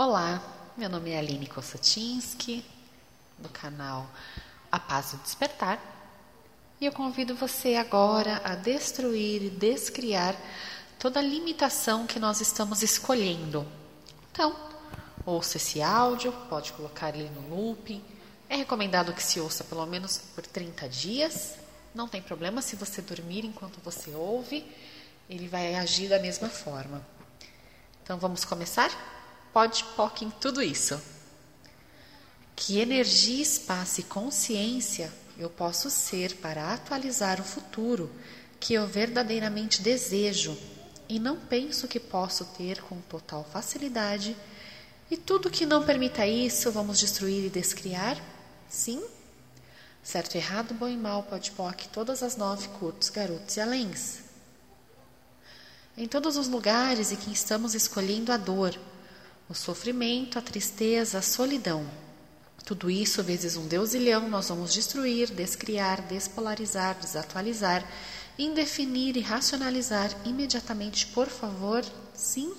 Olá, meu nome é Aline Kossatinski, do canal A Paz do Despertar, e eu convido você agora a destruir e descriar toda a limitação que nós estamos escolhendo. Então, ouça esse áudio, pode colocar ele no looping. É recomendado que se ouça pelo menos por 30 dias. Não tem problema se você dormir enquanto você ouve, ele vai agir da mesma forma. Então vamos começar? Pode POC em tudo isso. Que energia, espaço e consciência eu posso ser para atualizar o futuro que eu verdadeiramente desejo e não penso que posso ter com total facilidade, e tudo que não permita isso vamos destruir e descriar? Sim? Certo, errado, bom e mal, pode POC, todas as nove curtos, garotos e aléns. Em todos os lugares em que estamos escolhendo a dor, o sofrimento, a tristeza, a solidão. Tudo isso vezes um deusilhão nós vamos destruir, descriar, despolarizar, desatualizar, indefinir e racionalizar imediatamente, por favor, sim?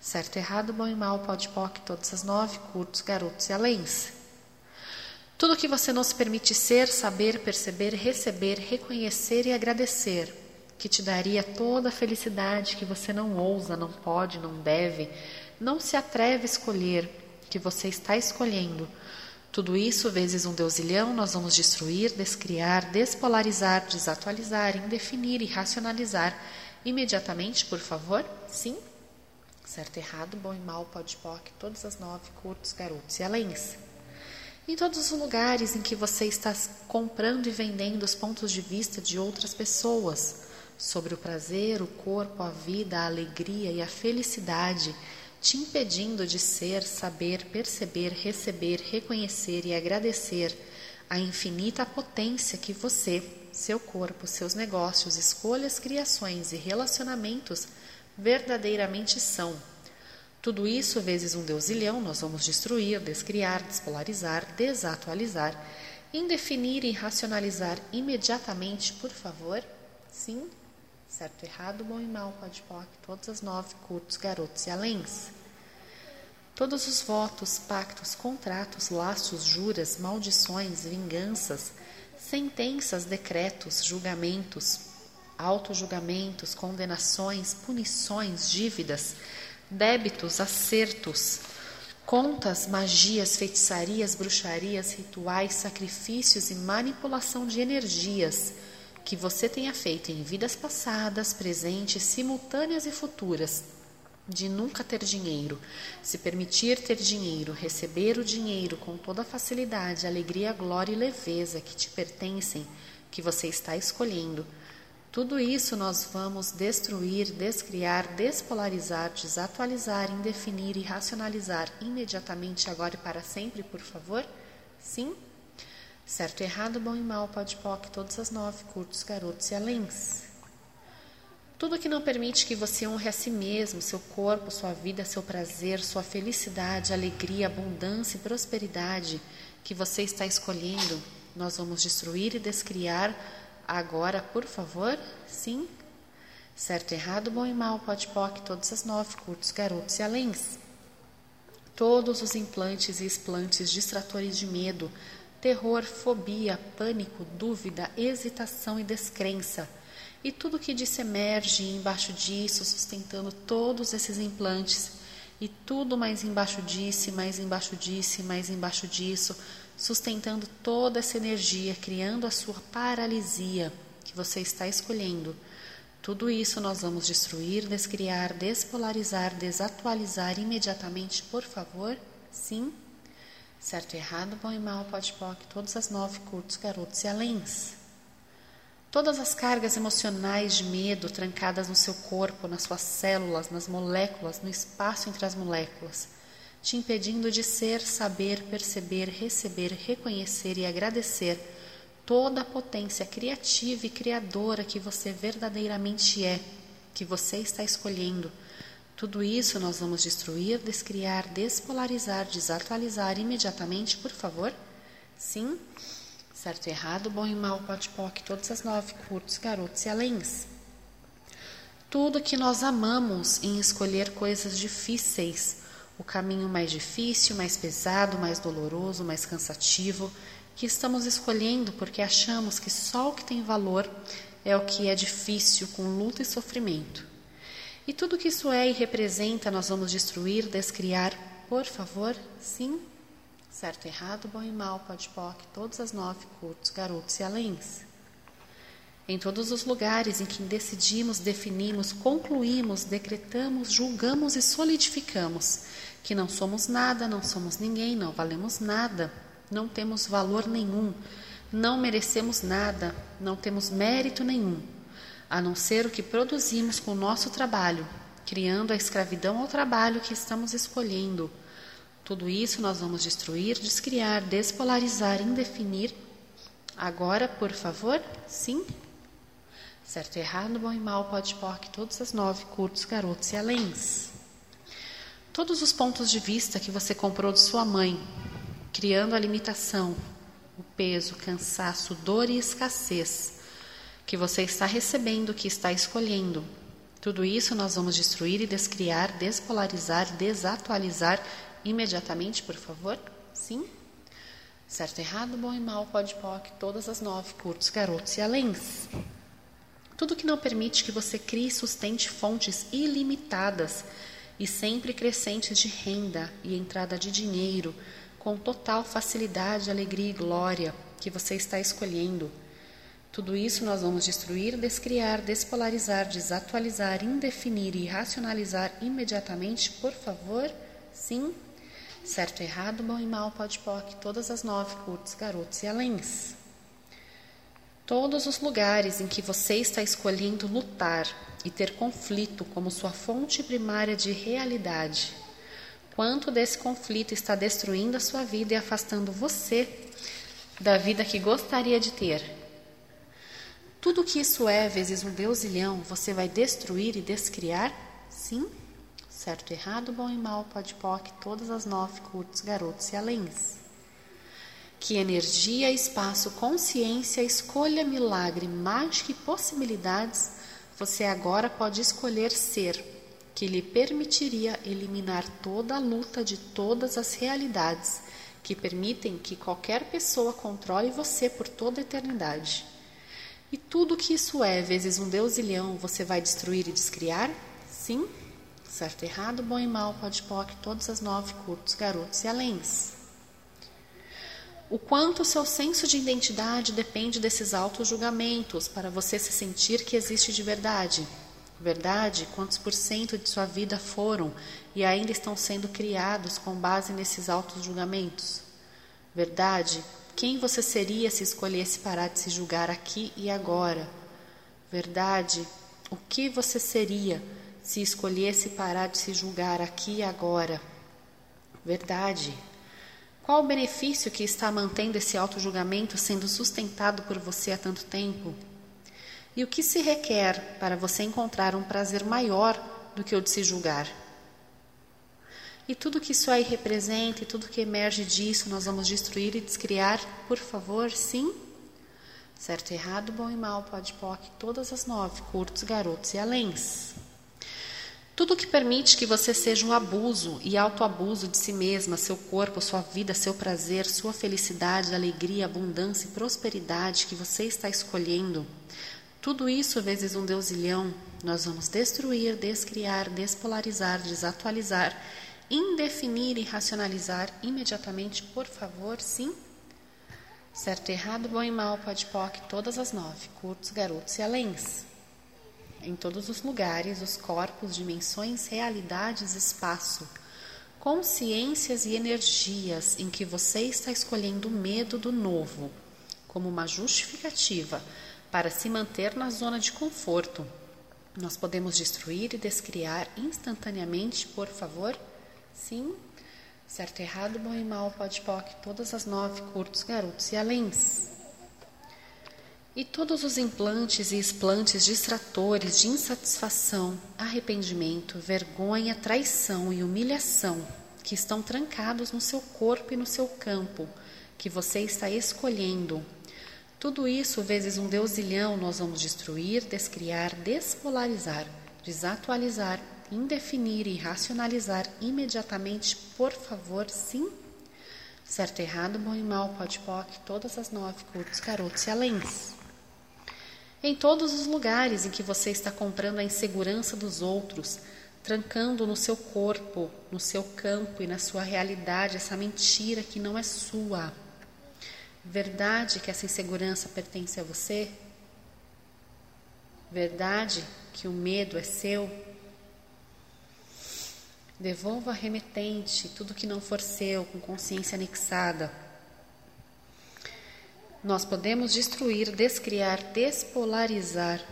Certo, errado, bom e mal, pode poc, todas as nove, curtos, garotos e aléns. Tudo que você nos permite ser, saber, perceber, receber, reconhecer e agradecer, que te daria toda a felicidade que você não ousa, não pode, não deve, não se atreve a escolher, que você está escolhendo. Tudo isso, vezes um deusilhão, nós vamos destruir, descriar, despolarizar, desatualizar, indefinir e racionalizar imediatamente, por favor? Sim? Certo, errado, bom e mal, pode, poc, todas as nove, curtos, garotos e aléns. Em todos os lugares em que você está comprando e vendendo os pontos de vista de outras pessoas sobre o prazer, o corpo, a vida, a alegria e a felicidade te impedindo de ser, saber, perceber, receber, reconhecer e agradecer a infinita potência que você, seu corpo, seus negócios, escolhas, criações e relacionamentos verdadeiramente são. Tudo isso vezes um deusilhão nós vamos destruir, descriar, despolarizar, desatualizar, indefinir e racionalizar imediatamente, por favor? Sim? Certo, errado, bom e mal, pode POC, todas as nove, curtos, garotos e aléns. Todos os votos, pactos, contratos, laços, juras, maldições, vinganças, sentenças, decretos, julgamentos, autojulgamentos, condenações, punições, dívidas, débitos, acertos, contas, magias, feitiçarias, bruxarias, rituais, sacrifícios e manipulação de energias que você tenha feito em vidas passadas, presentes, simultâneas e futuras, de nunca ter dinheiro, se permitir ter dinheiro, receber o dinheiro com toda a facilidade, alegria, glória e leveza que te pertencem, que você está escolhendo. Tudo isso nós vamos destruir, descriar, despolarizar, desatualizar, indefinir e racionalizar imediatamente, agora e para sempre, por favor? Sim? Certo, errado, bom e mal, pode poc, todas as nove, curtos, garotos e aléns. Tudo que não permite que você honre a si mesmo, seu corpo, sua vida, seu prazer, sua felicidade, alegria, abundância e prosperidade que você está escolhendo, nós vamos destruir e descriar agora, por favor? Sim? Certo, errado, bom e mal, pode poc, todas as nove, curtos, garotos e aléns. Todos os implantes e explantes distratores de medo, terror, fobia, pânico, dúvida, hesitação e descrença. E tudo que disse emerge embaixo disso, sustentando todos esses implantes. E tudo mais embaixo disso, mais embaixo disso, mais embaixo disso, sustentando toda essa energia, criando a sua paralisia que você está escolhendo. Tudo isso nós vamos destruir, descriar, despolarizar, desatualizar imediatamente, por favor? Sim? Certo e errado, bom e mal, pode poc, todas as nove curtos, garotos e aléns. Todas as cargas emocionais de medo trancadas no seu corpo, nas suas células, nas moléculas, no espaço entre as moléculas, te impedindo de ser, saber, perceber, receber, reconhecer e agradecer toda a potência criativa e criadora que você verdadeiramente é, que você está escolhendo tudo isso nós vamos destruir, descriar, despolarizar, desatualizar imediatamente, por favor? Sim? Certo e errado, bom e mal, pode poc, todas as nove, curtos, garotos e aléns. Tudo que nós amamos em escolher coisas difíceis o caminho mais difícil, mais pesado, mais doloroso, mais cansativo, que estamos escolhendo porque achamos que só o que tem valor é o que é difícil, com luta e sofrimento. E tudo que isso é e representa, nós vamos destruir, descriar, por favor, sim? Certo, errado, bom e mal, pode poc, todas as nove curtos, garotos e aléns. Em todos os lugares em que decidimos, definimos, concluímos, decretamos, julgamos e solidificamos que não somos nada, não somos ninguém, não valemos nada, não temos valor nenhum, não merecemos nada, não temos mérito nenhum, a não ser o que produzimos com o nosso trabalho, criando a escravidão ao trabalho que estamos escolhendo. Tudo isso nós vamos destruir, descriar, despolarizar, indefinir. Agora, por favor, sim? Certo, errado, bom e mal, pode poc, todas as nove, curtos, garotos e aléns. Todos os pontos de vista que você comprou de sua mãe, criando a limitação, o peso, cansaço, dor e escassez que você está recebendo, que está escolhendo. Tudo isso nós vamos destruir e descriar, despolarizar, desatualizar imediatamente, por favor? Sim? Certo, errado, bom e mal, pode, poc, todas as nove, curtos, garotos e aléns. Tudo que não permite que você crie e sustente fontes ilimitadas e sempre crescentes de renda e entrada de dinheiro, com total facilidade, alegria e glória que você está escolhendo. Tudo isso nós vamos destruir, descriar, despolarizar, desatualizar, indefinir e racionalizar imediatamente, por favor? Sim? Certo, errado, bom e mal, pode poc, todas as nove curtos, garotos e aléns. Todos os lugares em que você está escolhendo lutar e ter conflito como sua fonte primária de realidade. Quanto desse conflito está destruindo a sua vida e afastando você da vida que gostaria de ter? Tudo que isso é, vezes um deusilhão, você vai destruir e descriar? Sim? Certo, errado, bom e mal, pode poc, todas as nove curtos, garotos e aléns que energia, espaço, consciência, escolha, milagre, mágica e possibilidades você agora pode escolher ser, que lhe permitiria eliminar toda a luta de todas as realidades que permitem que qualquer pessoa controle você por toda a eternidade. E tudo que isso é, vezes um deusilhão, você vai destruir e descriar? Sim? Certo, errado, bom e mal, pode poc, todas as nove curtos, garotos e aléns o quanto seu senso de identidade depende desses altos julgamentos para você se sentir que existe de verdade. Verdade, quantos por cento de sua vida foram e ainda estão sendo criados com base nesses altos julgamentos? Verdade, quem você seria se escolhesse parar de se julgar aqui e agora? Verdade, o que você seria se escolhesse parar de se julgar aqui e agora? Verdade, qual o benefício que está mantendo esse auto-julgamento sendo sustentado por você há tanto tempo? E o que se requer para você encontrar um prazer maior do que o de se julgar? E tudo que isso aí representa e tudo que emerge disso nós vamos destruir e descriar, por favor, sim? Certo, errado, bom e mal, pode, poc, todas as nove, curtos, garotos e aléns. Tudo que permite que você seja um abuso e autoabuso de si mesma, seu corpo, sua vida, seu prazer, sua felicidade, alegria, abundância e prosperidade que você está escolhendo, tudo isso vezes um deusilhão, nós vamos destruir, descriar, despolarizar, desatualizar, indefinir e racionalizar imediatamente, por favor, sim? Certo, errado, bom e mal, pode, poc, todas as nove, curtos, garotos e aléns em todos os lugares, os corpos, dimensões, realidades, espaço, consciências e energias em que você está escolhendo o medo do novo como uma justificativa para se manter na zona de conforto. Nós podemos destruir e descriar instantaneamente, por favor? Sim? Certo, errado, bom e mal, pode, poc, todas as nove, curtos, garotos e aléns. E todos os implantes e explantes distratores de insatisfação, arrependimento, vergonha, traição e humilhação que estão trancados no seu corpo e no seu campo, que você está escolhendo. Tudo isso, vezes um deusilhão, nós vamos destruir, descriar, despolarizar, desatualizar indefinir e racionalizar imediatamente, por favor, sim? Certo, errado, bom e mal, pode poc, todas as nove, curtos, garotos e aléns. Em todos os lugares em que você está comprando a insegurança dos outros, trancando no seu corpo, no seu campo e na sua realidade essa mentira que não é sua. Verdade que essa insegurança pertence a você? Verdade que o medo é seu? Devolva remetente tudo que não for seu, com consciência anexada. Nós podemos destruir, descriar, despolarizar,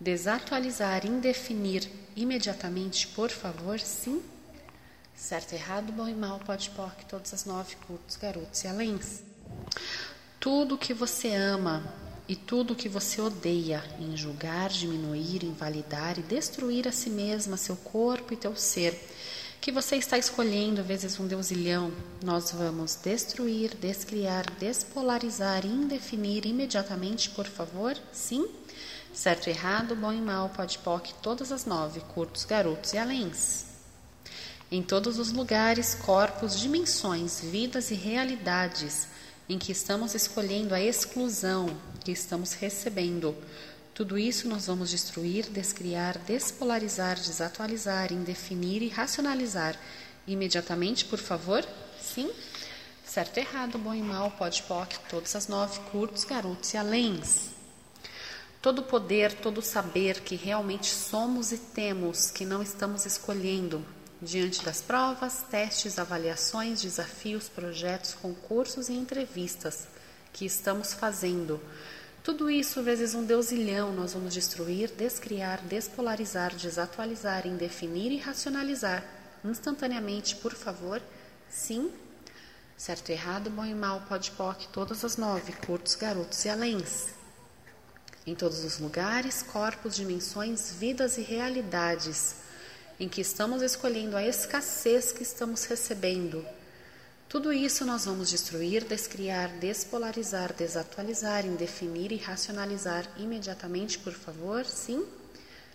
desatualizar, indefinir imediatamente, por favor, sim? Certo, errado, bom e mal, pode poc, todas as nove cultos, garotos e aléns. Tudo que você ama e tudo que você odeia em julgar, diminuir, invalidar e destruir a si mesma, seu corpo e teu ser, que você está escolhendo vezes um deusilhão, nós vamos destruir, descriar, despolarizar, indefinir imediatamente, por favor? Sim? Certo, errado, bom e mal, pode poc, todas as nove, curtos, garotos e aléns. Em todos os lugares, corpos, dimensões, vidas e realidades em que estamos escolhendo a exclusão que estamos recebendo. Tudo isso nós vamos destruir, descriar, despolarizar, desatualizar, indefinir e racionalizar. Imediatamente, por favor? Sim? Certo, errado, bom e mal, pode, poc, todas as nove, curtos, garotos e aléns. Todo poder, todo saber que realmente somos e temos, que não estamos escolhendo, diante das provas, testes, avaliações, desafios, projetos, concursos e entrevistas que estamos fazendo. Tudo isso vezes um deusilhão nós vamos destruir, descriar, despolarizar, desatualizar, indefinir e racionalizar instantaneamente, por favor. Sim. Certo, errado, bom e mal, pode poc, todas as nove, curtos, garotos e aléns. Em todos os lugares, corpos, dimensões, vidas e realidades em que estamos escolhendo a escassez que estamos recebendo. Tudo isso nós vamos destruir, descriar, despolarizar, desatualizar, indefinir e racionalizar imediatamente, por favor? Sim?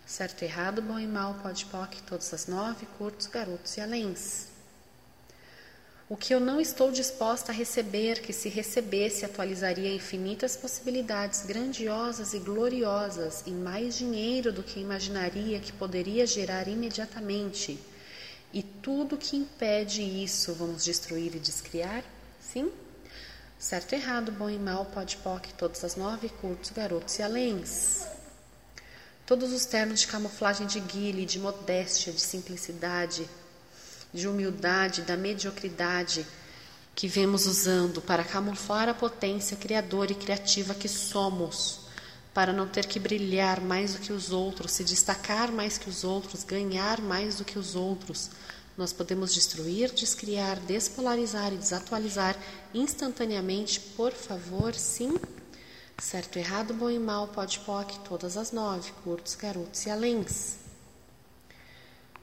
Certo, errado, bom e mal, pode, poc, todas as nove, curtos, garotos e aléns. O que eu não estou disposta a receber, que se recebesse atualizaria infinitas possibilidades grandiosas e gloriosas e mais dinheiro do que imaginaria que poderia gerar imediatamente. E tudo que impede isso vamos destruir e descriar? Sim? Certo, errado, bom e mal, pode, poc, todas as nove, curtos, garotos e aléns. Todos os termos de camuflagem de guile, de modéstia, de simplicidade, de humildade, da mediocridade que vemos usando para camuflar a potência criadora e criativa que somos, para não ter que brilhar mais do que os outros, se destacar mais que os outros, ganhar mais do que os outros. Nós podemos destruir, descriar, despolarizar e desatualizar instantaneamente, por favor, sim? Certo, errado, bom e mal, pode, poc, todas as nove, curtos, garotos e aléns.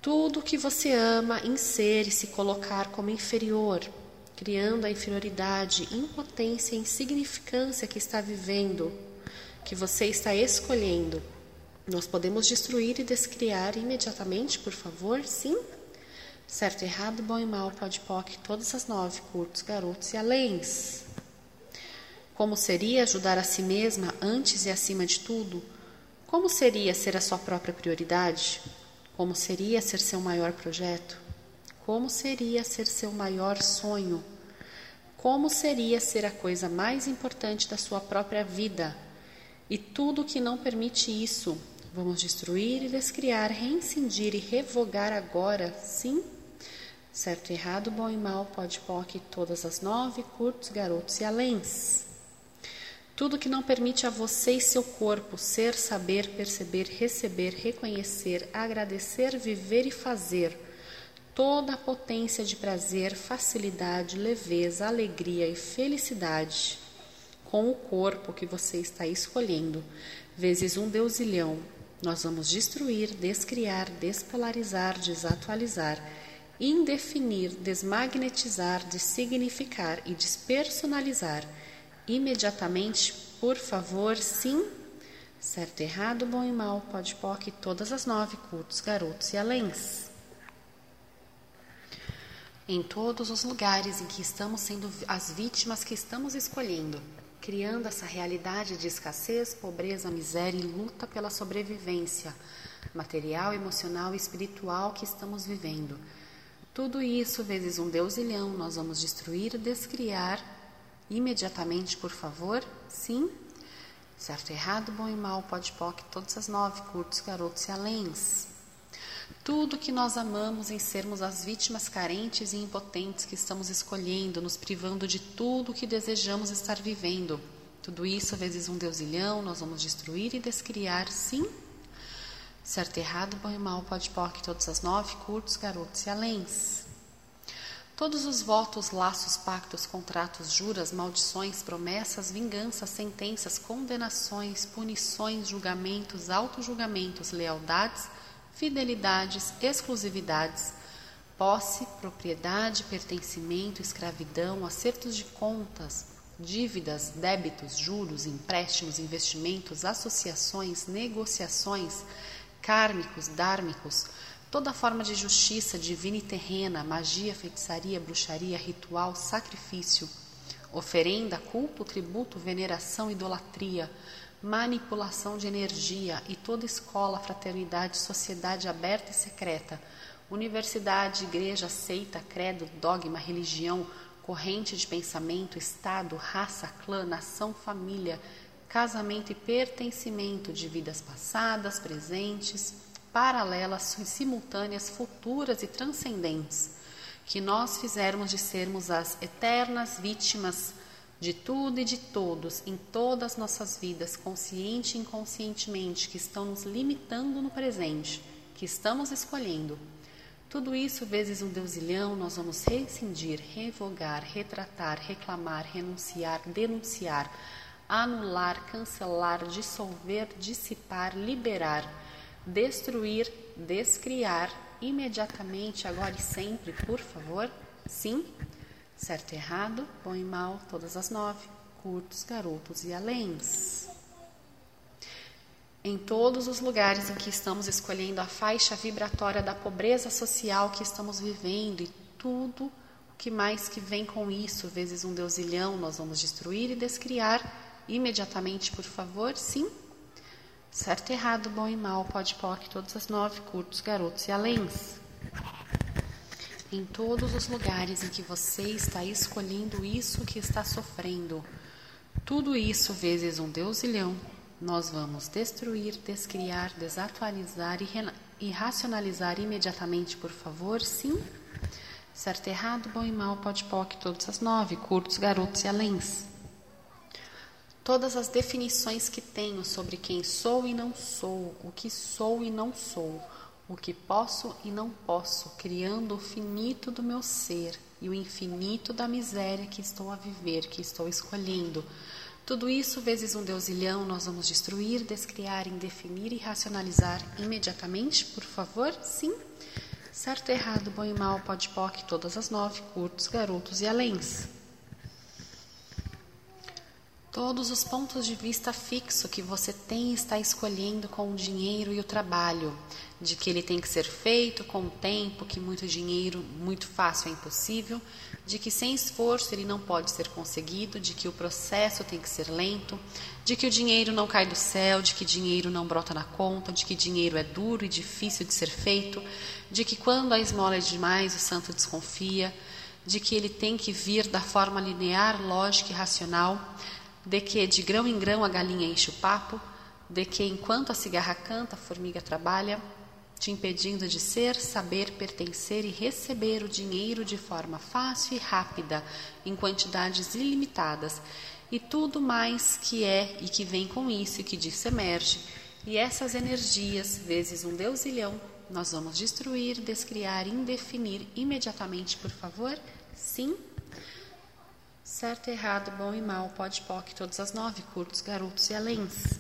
Tudo que você ama em ser e se colocar como inferior, criando a inferioridade, impotência e insignificância que está vivendo, que você está escolhendo. Nós podemos destruir e descriar imediatamente, por favor? Sim? Certo, errado, bom e mal, pode, poc, todas as nove, curtos, garotos e aléns. Como seria ajudar a si mesma antes e acima de tudo? Como seria ser a sua própria prioridade? Como seria ser seu maior projeto? Como seria ser seu maior sonho? Como seria ser a coisa mais importante da sua própria vida? E tudo que não permite isso, vamos destruir e descriar, reincindir e revogar agora, sim? Certo, errado, bom e mal, pode, poc, todas as nove, curtos, garotos e aléns. Tudo que não permite a você e seu corpo ser, saber, perceber, receber, reconhecer, agradecer, viver e fazer. Toda a potência de prazer, facilidade, leveza, alegria e felicidade com o corpo que você está escolhendo, vezes um deusilhão, nós vamos destruir, descriar, despolarizar, desatualizar, indefinir, desmagnetizar, dessignificar e despersonalizar imediatamente, por favor, sim? Certo, errado, bom e mal, pode POC, todas as nove, curtos, garotos e aléns. Em todos os lugares em que estamos sendo as vítimas que estamos escolhendo, criando essa realidade de escassez, pobreza, miséria e luta pela sobrevivência material, emocional e espiritual que estamos vivendo. Tudo isso vezes um deusilhão nós vamos destruir, descriar imediatamente, por favor? Sim? Certo, errado, bom e mal, pode todas as nove, curtos, garotos e aléns. Tudo que nós amamos em sermos as vítimas carentes e impotentes que estamos escolhendo, nos privando de tudo que desejamos estar vivendo. Tudo isso, vezes um deusilhão, nós vamos destruir e descriar, sim? Certo, errado, bom e mal, pode poc, todas as nove, curtos, garotos e aléns. Todos os votos, laços, pactos, contratos, juras, maldições, promessas, vinganças, sentenças, condenações, punições, julgamentos, autojulgamentos, lealdades, fidelidades, exclusividades, posse, propriedade, pertencimento, escravidão, acertos de contas, dívidas, débitos, juros, empréstimos, investimentos, associações, negociações, kármicos, dármicos, Toda forma de justiça divina e terrena, magia, feitiçaria, bruxaria, ritual, sacrifício, oferenda, culto, tributo, veneração, idolatria, manipulação de energia e toda escola, fraternidade, sociedade aberta e secreta, universidade, igreja, seita, credo, dogma, religião, corrente de pensamento, estado, raça, clã, nação, família, casamento e pertencimento de vidas passadas, presentes, paralelas, simultâneas, futuras e transcendentes, que nós fizermos de sermos as eternas vítimas de tudo e de todos em todas as nossas vidas, consciente e inconscientemente, que estão nos limitando no presente, que estamos escolhendo. Tudo isso vezes um deusilhão, nós vamos rescindir, revogar, retratar, reclamar, renunciar, denunciar, anular, cancelar, dissolver, dissipar, liberar destruir, descriar imediatamente, agora e sempre, por favor? Sim? Certo e errado, bom e mal, todas as nove, curtos, garotos e aléns. Em todos os lugares em que estamos escolhendo a faixa vibratória da pobreza social que estamos vivendo e tudo o que mais que vem com isso, vezes um deusilhão, nós vamos destruir e descriar imediatamente, por favor? Sim? Certo, errado, bom e mal, pode poc, todas as nove, curtos, garotos e aléns. Em todos os lugares em que você está escolhendo isso que está sofrendo, tudo isso vezes um deusilhão, nós vamos destruir, descriar, desatualizar e, e racionalizar imediatamente, por favor, sim? Certo, errado, bom e mal, pode poc, todas as nove, curtos, garotos e aléns todas as definições que tenho sobre quem sou e não sou, o que sou e não sou, o que posso e não posso, criando o finito do meu ser e o infinito da miséria que estou a viver, que estou escolhendo. Tudo isso vezes um deusilhão nós vamos destruir, descriar, indefinir e racionalizar imediatamente, por favor? Sim? Certo, errado, bom e mal, pode poc, todas as nove, curtos, garotos e aléns todos os pontos de vista fixo que você tem está escolhendo com o dinheiro e o trabalho, de que ele tem que ser feito com o tempo, que muito dinheiro, muito fácil é impossível, de que sem esforço ele não pode ser conseguido, de que o processo tem que ser lento, de que o dinheiro não cai do céu, de que dinheiro não brota na conta, de que dinheiro é duro e difícil de ser feito, de que quando a esmola é demais o santo desconfia, de que ele tem que vir da forma linear, lógica e racional, de que de grão em grão a galinha enche o papo, de que enquanto a cigarra canta, a formiga trabalha, te impedindo de ser, saber, pertencer e receber o dinheiro de forma fácil e rápida, em quantidades ilimitadas, e tudo mais que é e que vem com isso e que disso emerge. E essas energias, vezes um deusilhão, nós vamos destruir, descriar, indefinir imediatamente, por favor? Sim? Certo, errado, bom e mal, pode, poc, todas as nove, curtos, garotos e aléns.